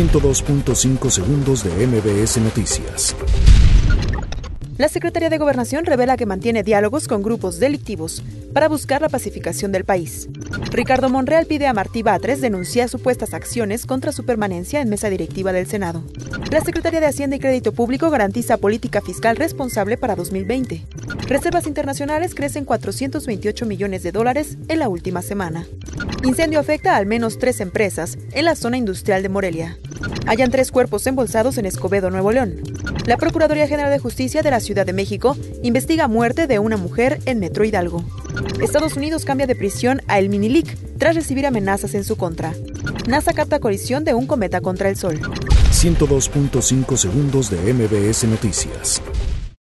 102.5 segundos de MBS Noticias. La Secretaría de Gobernación revela que mantiene diálogos con grupos delictivos para buscar la pacificación del país. Ricardo Monreal pide a Martí Batres denunciar supuestas acciones contra su permanencia en mesa directiva del Senado. La Secretaría de Hacienda y Crédito Público garantiza política fiscal responsable para 2020. Reservas internacionales crecen 428 millones de dólares en la última semana. Incendio afecta a al menos tres empresas en la zona industrial de Morelia. Hayan tres cuerpos embolsados en Escobedo, Nuevo León. La Procuraduría General de Justicia de la Ciudad de México investiga muerte de una mujer en Metro Hidalgo. Estados Unidos cambia de prisión a El Minilic tras recibir amenazas en su contra. NASA capta colisión de un cometa contra el Sol. 102.5 segundos de MBS Noticias.